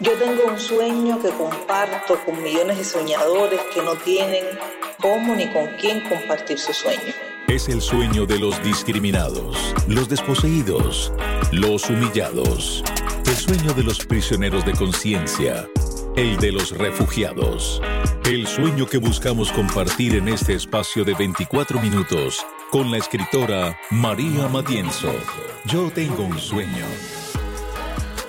Yo tengo un sueño que comparto con millones de soñadores que no tienen cómo ni con quién compartir su sueño. Es el sueño de los discriminados, los desposeídos, los humillados. El sueño de los prisioneros de conciencia, el de los refugiados. El sueño que buscamos compartir en este espacio de 24 minutos con la escritora María Matienzo. Yo tengo un sueño.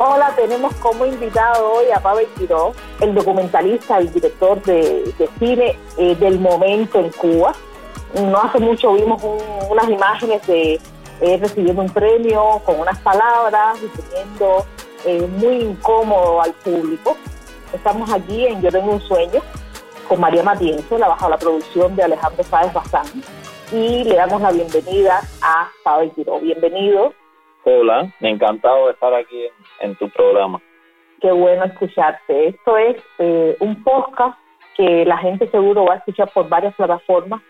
Hola, tenemos como invitado hoy a Pavel Quiró, el documentalista y director de, cine eh, del momento en Cuba. No hace mucho vimos unas imágenes de él recibiendo un premio con unas palabras y teniendo eh, muy incómodo al público. Estamos aquí en Yo Tengo un Sueño con María Matienzo, la bajo la producción de Alejandro Sáez Bazán, y le damos la bienvenida a Pavel Quiró. Bienvenido. Hola, encantado de estar aquí tu programa. Qué bueno escucharte. Esto es eh, un podcast que la gente seguro va a escuchar por varias plataformas,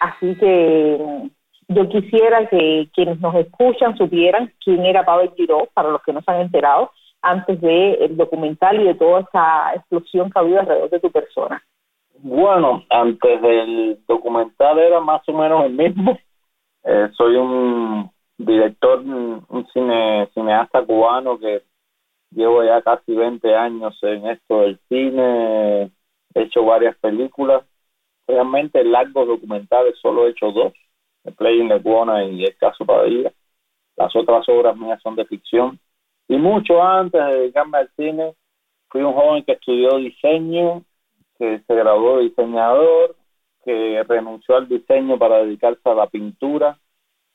así que mm, yo quisiera que quienes nos escuchan supieran quién era Pavel Giró, para los que no se han enterado, antes del documental y de toda esa explosión que ha habido alrededor de tu persona. Bueno, antes del documental era más o menos el mismo. Eh, soy un director, un cine, cineasta cubano que llevo ya casi 20 años en esto del cine, he hecho varias películas, realmente largos documentales, solo he hecho dos, The Playing Leguana y El Caso Padilla. Las otras obras mías son de ficción. Y mucho antes de dedicarme al cine, fui un joven que estudió diseño, que se graduó de diseñador, que renunció al diseño para dedicarse a la pintura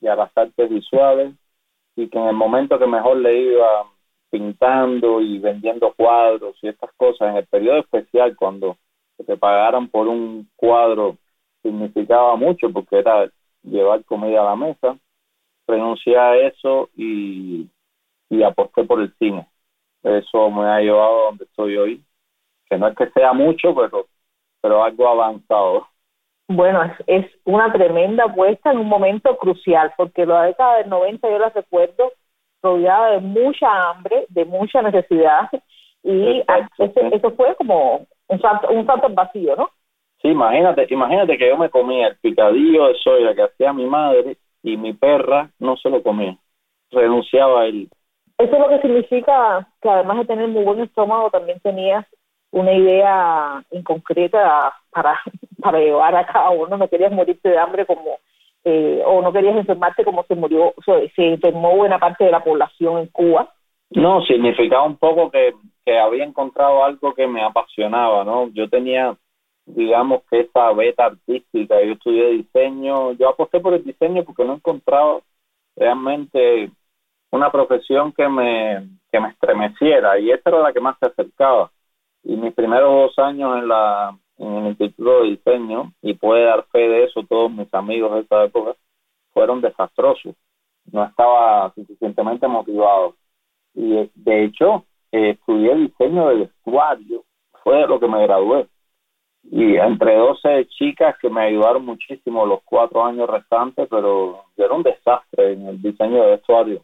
y a las artes visuales y que en el momento que mejor le iba pintando y vendiendo cuadros y estas cosas. En el periodo especial cuando te pagaran por un cuadro significaba mucho porque era llevar comida a la mesa. Renuncié a eso y, y aposté por el cine. Eso me ha llevado a donde estoy hoy que no es que sea mucho pero pero algo avanzado. Bueno, es, es una tremenda apuesta en un momento crucial, porque la década del 90 yo la recuerdo rodeada de mucha hambre, de mucha necesidad, y eso fue como un salto, un salto vacío, ¿no? Sí, imagínate, imagínate que yo me comía el picadillo de soya que hacía mi madre y mi perra no se lo comía, renunciaba a él. Eso es lo que significa que además de tener muy buen estómago, también tenías una idea inconcreta para, para llevar a cabo, ¿no? No querías morirte de hambre como, eh, o no querías enfermarte como se murió, se enfermó buena parte de la población en Cuba. No, significaba un poco que, había encontrado algo que me apasionaba, ¿no? Yo tenía, digamos que esa beta artística, yo estudié diseño, yo aposté por el diseño porque no encontraba realmente una profesión que me, que me estremeciera y esta era la que más se acercaba y mis primeros dos años en la en el Instituto de Diseño, y puede dar fe de eso todos mis amigos de esa época, fueron desastrosos. No estaba suficientemente motivado. Y de hecho, estudié diseño de vestuario, fue de lo que me gradué. Y entre 12 chicas que me ayudaron muchísimo los cuatro años restantes, pero yo era un desastre en el diseño de vestuario.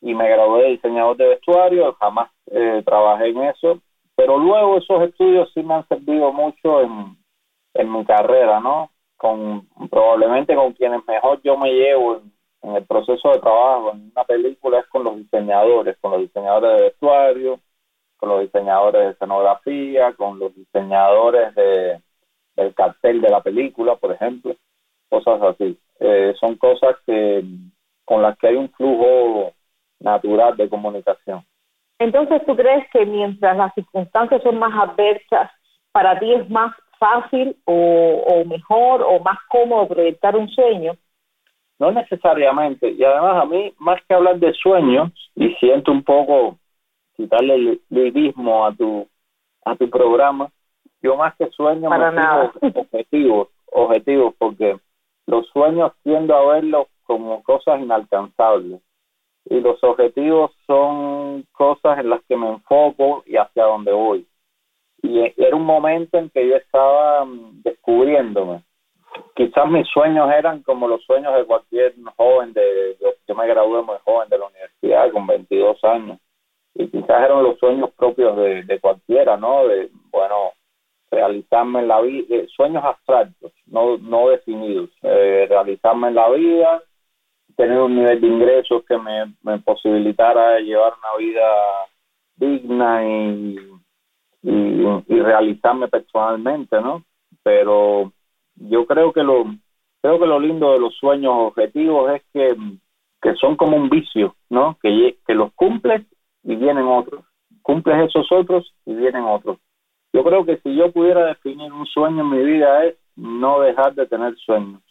Y me gradué de diseñador de vestuario, jamás eh, trabajé en eso pero luego esos estudios sí me han servido mucho en, en mi carrera, ¿no? Con probablemente con quienes mejor yo me llevo en, el proceso de trabajo en una película es con los diseñadores, con los diseñadores de vestuario, con los diseñadores de escenografía, con los diseñadores de del cartel de la película, por ejemplo, cosas así. Eh, son cosas que con las que hay un flujo natural de comunicación. Entonces, ¿tú crees que mientras las circunstancias son más adversas, para ti es más fácil o, mejor o más cómodo proyectar un sueño? No necesariamente. Y además a mí, más que hablar de sueños, y siento un poco quitarle el lirismo a tu, a tu programa, yo más que sueños Para nada. objetivos, objetivos, porque los sueños tiendo a verlos como cosas inalcanzables y los objetivos son cosas en las que me enfoco y hacia dónde voy. Y era un momento en que yo estaba mm, descubriéndome. Quizás mis sueños eran como los sueños de cualquier joven, de, yo me gradué muy joven de la universidad con 22 años. quizás eran los sueños propios de, cualquiera, ¿no? De, bueno, realizarme en la vida, sueños abstractos, no, no definidos, eh, realizarme en la vida, tener un nivel de ingresos que me, posibilitara llevar una vida digna y, y, realizarme personalmente, ¿no? Pero yo creo que lo creo que lo lindo de los sueños objetivos es que, que son como un vicio, ¿no? Que, que los cumples y vienen otros. Cumples esos otros y vienen otros. Yo creo que si yo pudiera definir un sueño en mi vida es no dejar de tener sueños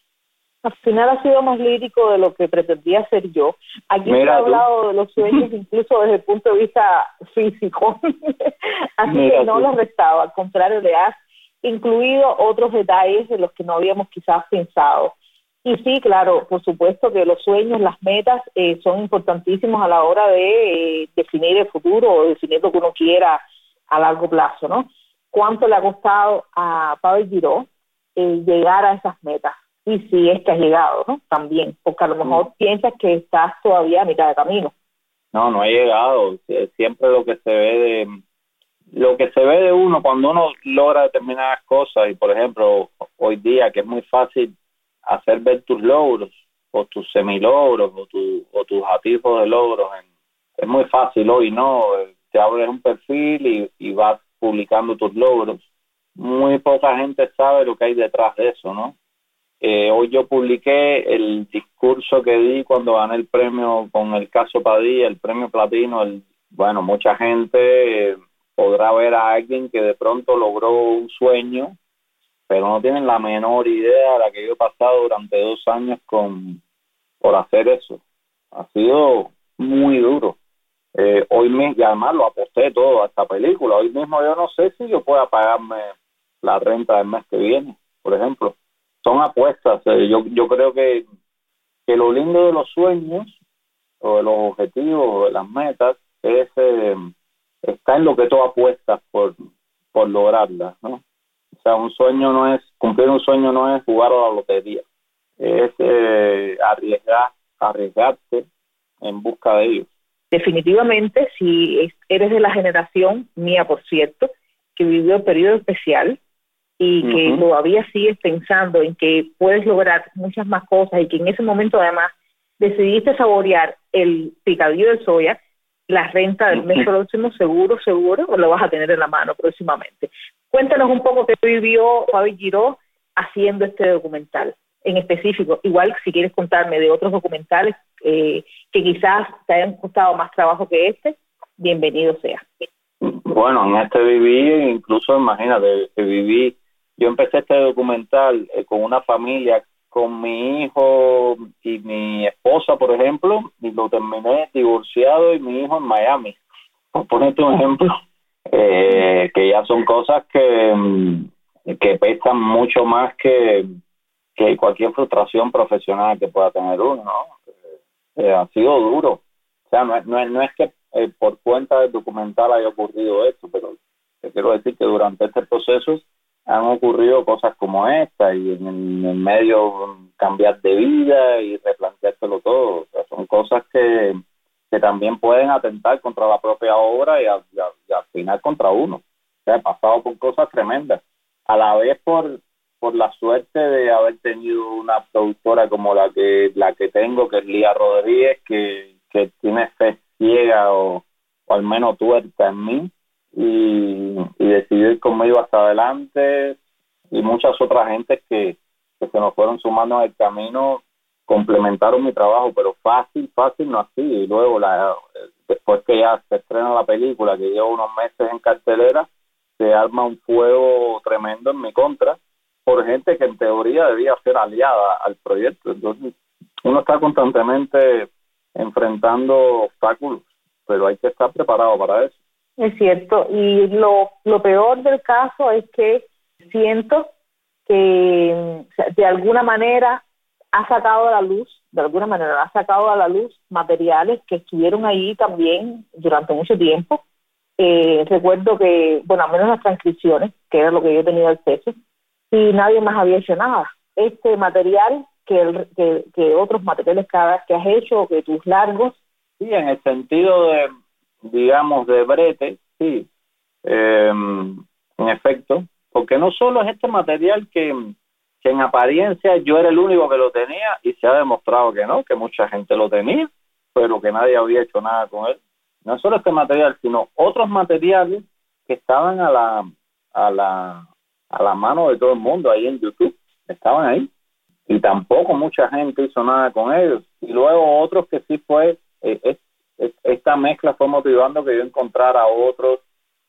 al final ha sido más lírico de lo que pretendía ser yo. Aquí he hablado de los sueños incluso desde el punto de vista físico, así que no los restaba, al contrario, le has incluido otros detalles de los que no habíamos quizás pensado. Y sí, claro, por supuesto que los sueños, las metas eh, son importantísimos a la hora de eh, definir el futuro o definir lo que uno quiera a largo plazo, ¿no? ¿Cuánto le ha costado a Pablo Giró eh, llegar a esas metas? Y si es que has llegado, ¿no? También, porque a lo mejor piensas que estás todavía a mitad de camino. No, no he llegado. Siempre lo que se ve de lo que se ve de uno cuando uno logra determinadas cosas y por ejemplo hoy día que es muy fácil hacer ver tus logros o tus semilogros o, tu, o tus atisbos de logros es muy fácil hoy no te abres un perfil y, y vas publicando tus logros muy poca gente sabe lo que hay detrás de eso no eh, hoy yo publiqué el discurso que di cuando gané el premio con el caso Padilla, el premio platino. Bueno, mucha gente eh, podrá ver a alguien que de pronto logró un sueño, pero no tienen la menor idea de la que yo he pasado durante dos años con por hacer eso. Ha sido muy duro. Eh, hoy mismo, y además lo aposté todo a esta película. Hoy mismo yo no sé si yo pueda pagarme la renta del mes que viene, por ejemplo son apuestas. Yo, yo creo que, que lo lindo de los sueños o de los objetivos o de las metas es eh, está en lo que tú apuestas por, por lograrlas, ¿no? O sea, un sueño no es, cumplir un sueño no es jugar a la lotería, es eh, arriesgar, arriesgarte en busca de ellos. Definitivamente, si eres de la generación mía, por cierto, que vivió el periodo especial, y que todavía sigues pensando en que puedes lograr muchas más cosas y que en ese momento además decidiste saborear el picadillo de soya, la renta del mes próximo seguro, seguro, o lo vas a tener en la mano próximamente. Cuéntanos un poco qué vivió Fabi Giró haciendo este documental en específico. Igual si quieres contarme de otros documentales eh, que quizás te hayan costado más trabajo que este, bienvenido sea. Bueno, en este viví, incluso imagínate, que viví yo empecé este documental eh, con una familia, con mi hijo y mi esposa, por ejemplo, y lo terminé divorciado y mi hijo en Miami. Por ponerte un ejemplo, eh, que ya son cosas que, mm, que pesan mucho más que, que cualquier frustración profesional que pueda tener uno, ¿no? Eh, ha sido duro. O sea, no, no, no es que por cuenta del documental haya ocurrido esto, pero te quiero decir que durante este proceso han ocurrido cosas como esta y en el, medio cambiar de vida y replanteárselo todo. O sea, son cosas que, que también pueden atentar contra la propia obra y, al final contra uno. O sea, pasado por cosas tremendas. A la vez por, por la suerte de haber tenido una productora como la que la que tengo, que es Lía Rodríguez, que, que tiene fe ciega o, o al menos tuerta en mí y, y decidió ir conmigo hasta adelante y muchas otras gentes que, se nos fueron sumando en el camino complementaron mi trabajo, pero fácil, fácil no así. Y luego, la, después que ya se estrena la película, que llevo unos meses en cartelera, se arma un fuego tremendo en mi contra por gente que en teoría debía ser aliada al proyecto. Entonces, uno está constantemente enfrentando obstáculos, pero hay que estar preparado para eso. Es cierto, y lo, lo peor del caso es que siento que de alguna manera ha sacado a la luz, de alguna manera ha sacado a la luz materiales que estuvieron ahí también durante mucho tiempo. Eh, recuerdo que, bueno, al menos las transcripciones, que era lo que yo tenía acceso, y nadie más había hecho nada. Este material que, que, otros materiales que, que has hecho, que tus largos. Sí, en el sentido de, digamos, de brete, sí, em, en efecto, porque no solo es este material que, que en apariencia yo era el único que lo tenía y se ha demostrado que no, que mucha gente lo tenía, pero que nadie había hecho nada con él. No solo este material, sino otros materiales que estaban a la, a la, a la mano de todo el mundo ahí en YouTube, estaban ahí. Y tampoco mucha gente hizo nada con ellos. Y luego otros que sí fue, eh, esta mezcla fue motivando que yo encontrara otros,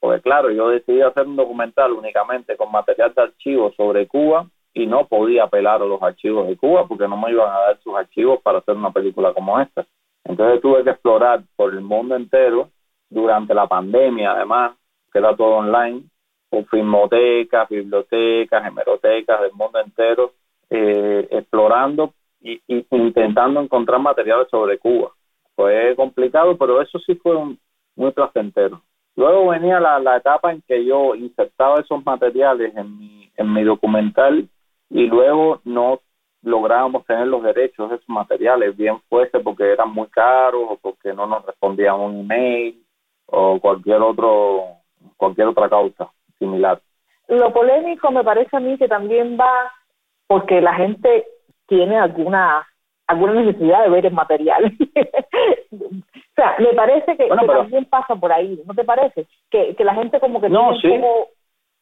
porque claro, yo decidí hacer un documental únicamente con material de archivos sobre Cuba y no podía apelar a los archivos de Cuba porque no me iban a dar sus archivos para hacer una película como esta. Entonces tuve que explorar por el mundo entero durante la pandemia, además, que era todo online, por filmotecas, bibliotecas, hemerotecas del mundo entero, eh, explorando y, intentando encontrar materiales sobre Cuba. Fue complicado, pero eso sí fue muy placentero. Luego venía la, la etapa en que yo insertaba esos materiales en mi, en mi documental y luego no lográbamos tener los derechos de esos materiales, bien fuese porque eran muy caros o porque no nos respondían un email o cualquier otro cualquier otra causa similar. Lo polémico me parece a mí que también va porque la gente tiene alguna alguna necesidad de ver el material. o sea, me parece que, también pasa por ahí, ¿no te parece? Que, que la gente como que no, tiene como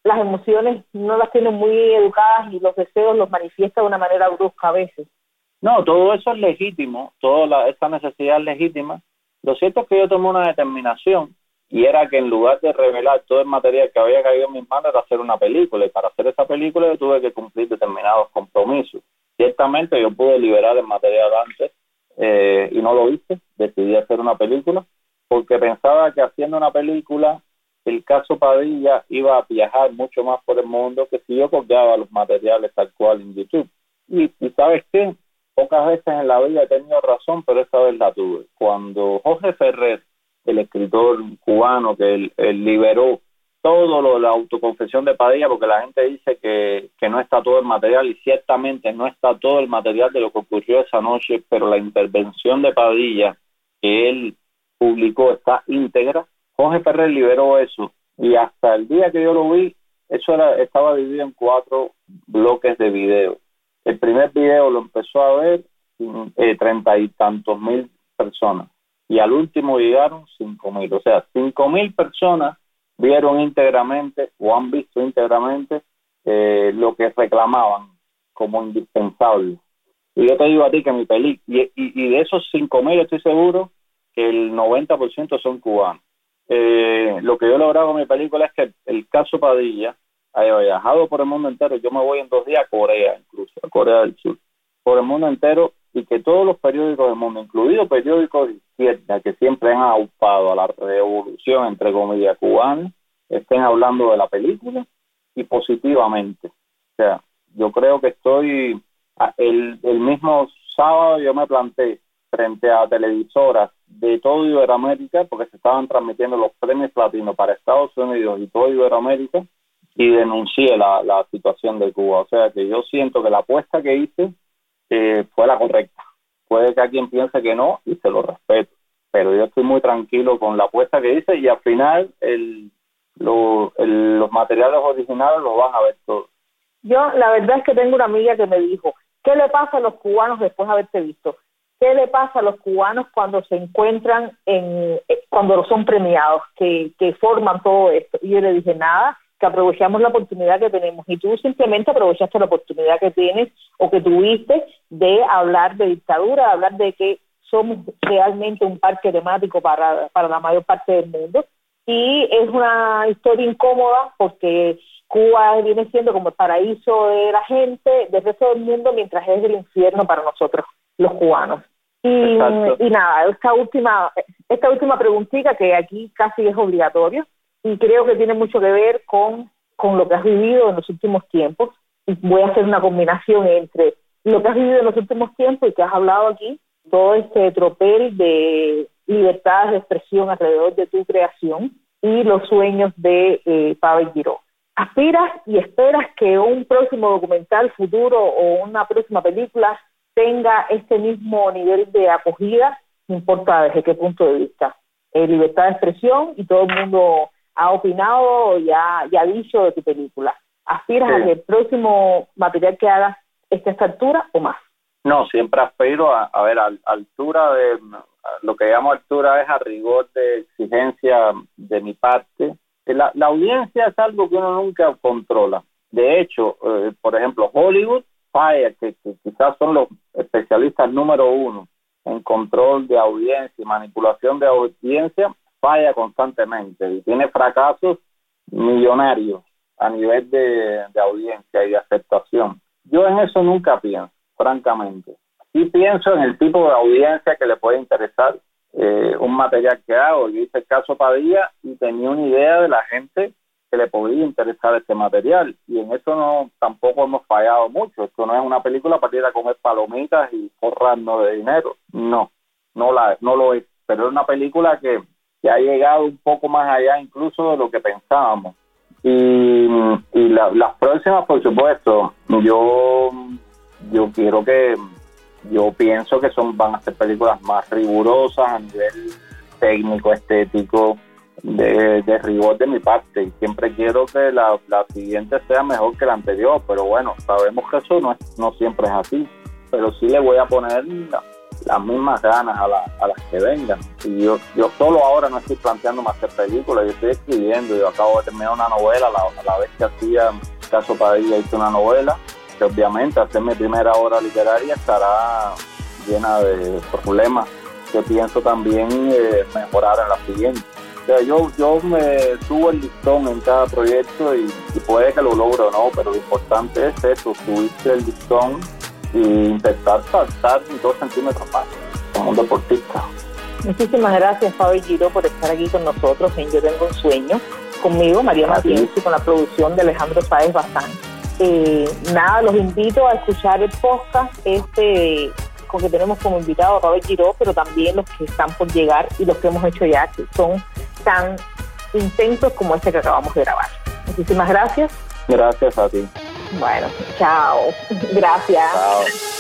las emociones no las tienen muy educadas y los deseos los manifiesta de una manera brusca a veces. No, todo eso es legítimo, toda esa necesidad es legítima. Lo cierto es que yo tomé una determinación y era que en lugar de revelar todo el material que había caído en mis manos era hacer una película y para hacer esa película yo tuve que cumplir determinados compromisos. Ciertamente yo pude liberar el material antes eh, y no lo hice, decidí hacer una película porque pensaba que haciendo una película el caso Padilla iba a viajar mucho más por el mundo que si yo copiaba los materiales tal cual en YouTube. Y, sabes qué, pocas veces en la vida he tenido razón, pero esta vez la tuve. Cuando Jorge Ferrer, el escritor cubano que él, liberó todo lo de la autoconfesión de Padilla, porque la gente dice que, que no está todo el material, y ciertamente no está todo el material de lo que ocurrió esa noche, pero la intervención de Padilla que él publicó está íntegra, Jorge Ferrer liberó eso y hasta el día que yo lo vi, eso era, estaba dividido en cuatro bloques de video. El primer video lo empezó a ver eh, treinta y tantos mil personas y al último llegaron cinco mil. O sea, cinco mil personas vieron íntegramente o han visto íntegramente eh, lo que reclamaban como indispensable. Y yo te digo a ti que mi película, y, y, de esos cinco mil estoy seguro que el 90% son cubanos eh, lo que yo he logrado con mi película es que el, caso Padilla haya viajado por el mundo entero. Yo me voy en dos días a Corea, incluso, a Corea del Sur, por el mundo entero y que todos los periódicos del mundo, incluidos periódicos de izquierda que siempre han aupado a la revolución, entre comillas, cubana, estén hablando de la película y positivamente. O sea, yo creo que estoy, el, mismo sábado yo me planteé frente a televisoras de todo Iberoamérica, porque se estaban transmitiendo los premios platinos para Estados Unidos y todo Iberoamérica, y denuncié la situación de Cuba. O sea que yo siento que la apuesta que hice eh, fue la correcta. Puede que alguien piense que no y se lo respeto, pero yo estoy muy tranquilo con la apuesta que hice y al final el, los materiales originales los van a ver todos. Yo la verdad es que tengo una amiga que me dijo, ¿qué le pasa a los cubanos después de haberte visto? ¿Qué le pasa a los cubanos cuando se encuentran en, eh, cuando son premiados, que, que forman todo esto? Y yo le dije, nada, que aprovechamos la oportunidad que tenemos. Y tú simplemente aprovechaste la oportunidad que tienes o que tuviste de hablar de dictadura, de hablar de que somos realmente un parque temático para, para la mayor parte del mundo. Y es una historia incómoda porque Cuba viene siendo como el paraíso de la gente, del resto del mundo, mientras es el infierno para nosotros, los cubanos. Y, y, nada, esta última, esta última preguntita que aquí casi es obligatorio y creo que tiene mucho que ver con, con lo que has vivido en los últimos tiempos. Voy a hacer una combinación entre lo que has vivido en los últimos tiempos y que has hablado aquí, todo este tropel de libertades de expresión alrededor de tu creación y los sueños de eh, Pavel Giró. ¿Aspiras y esperas que un próximo documental futuro o una próxima película tenga este mismo nivel de acogida, no importa desde qué punto de vista. eh, libertad de expresión y todo el mundo ha opinado y ha, ha dicho de tu película. ¿Aspiras a que el próximo material que hagas esté a esta altura o más? No, siempre aspiro a, a ver, a, altura de, lo que llamo altura es a rigor de exigencia de mi parte. La, la audiencia es algo que uno nunca controla. De hecho, eh, por ejemplo, Hollywood falla, que, quizás son los especialistas número uno en control de audiencia y manipulación de audiencia, falla constantemente y tiene fracasos millonarios a nivel de, audiencia y de aceptación. Yo en eso nunca pienso francamente. Sí pienso en el tipo de audiencia que le puede interesar eh, un material que hago. Yo hice el caso Padilla y tenía una idea de la gente que le podía interesar este material y en eso no tampoco hemos fallado mucho. Esto no es una película para ir a comer palomitas y forrarnos de dinero. No, no la no lo es. Pero es una película que, que ha llegado un poco más allá incluso de lo que pensábamos. Y, y las próximas, por supuesto, yo yo quiero que, yo pienso que son van a ser películas más rigurosas a nivel técnico, estético, de, de rigor de mi parte. Siempre quiero que la, la siguiente sea mejor que la anterior, pero bueno, sabemos que eso no, no siempre es así. Pero sí le voy a poner las mismas ganas a, a las que vengan. Y yo, yo solo ahora no estoy planteando más que películas, yo estoy escribiendo. Yo acabo de terminar una novela, la, la vez que hacía Caso Padilla hice una novela obviamente hacer mi primera obra literaria estará llena de problemas que pienso también eh, mejorar en la siguiente. O sea, yo, yo me subo el listón en cada proyecto y, puede que lo logre o no, pero lo importante es eso, subirse el listón e intentar saltar dos centímetros más como un deportista. Muchísimas gracias, Fabi Giro, por estar aquí con nosotros en Yo Tengo un Sueño. Conmigo, María Martínez, y con la producción de Alejandro Páez Bazán. Eh, nada, los invito a escuchar el podcast este con que tenemos como invitado a Robert Giró, pero también los que están por llegar y los que hemos hecho ya, que son tan intensos como este que acabamos de grabar. Muchísimas gracias. Gracias a ti. Bueno, chao. Gracias.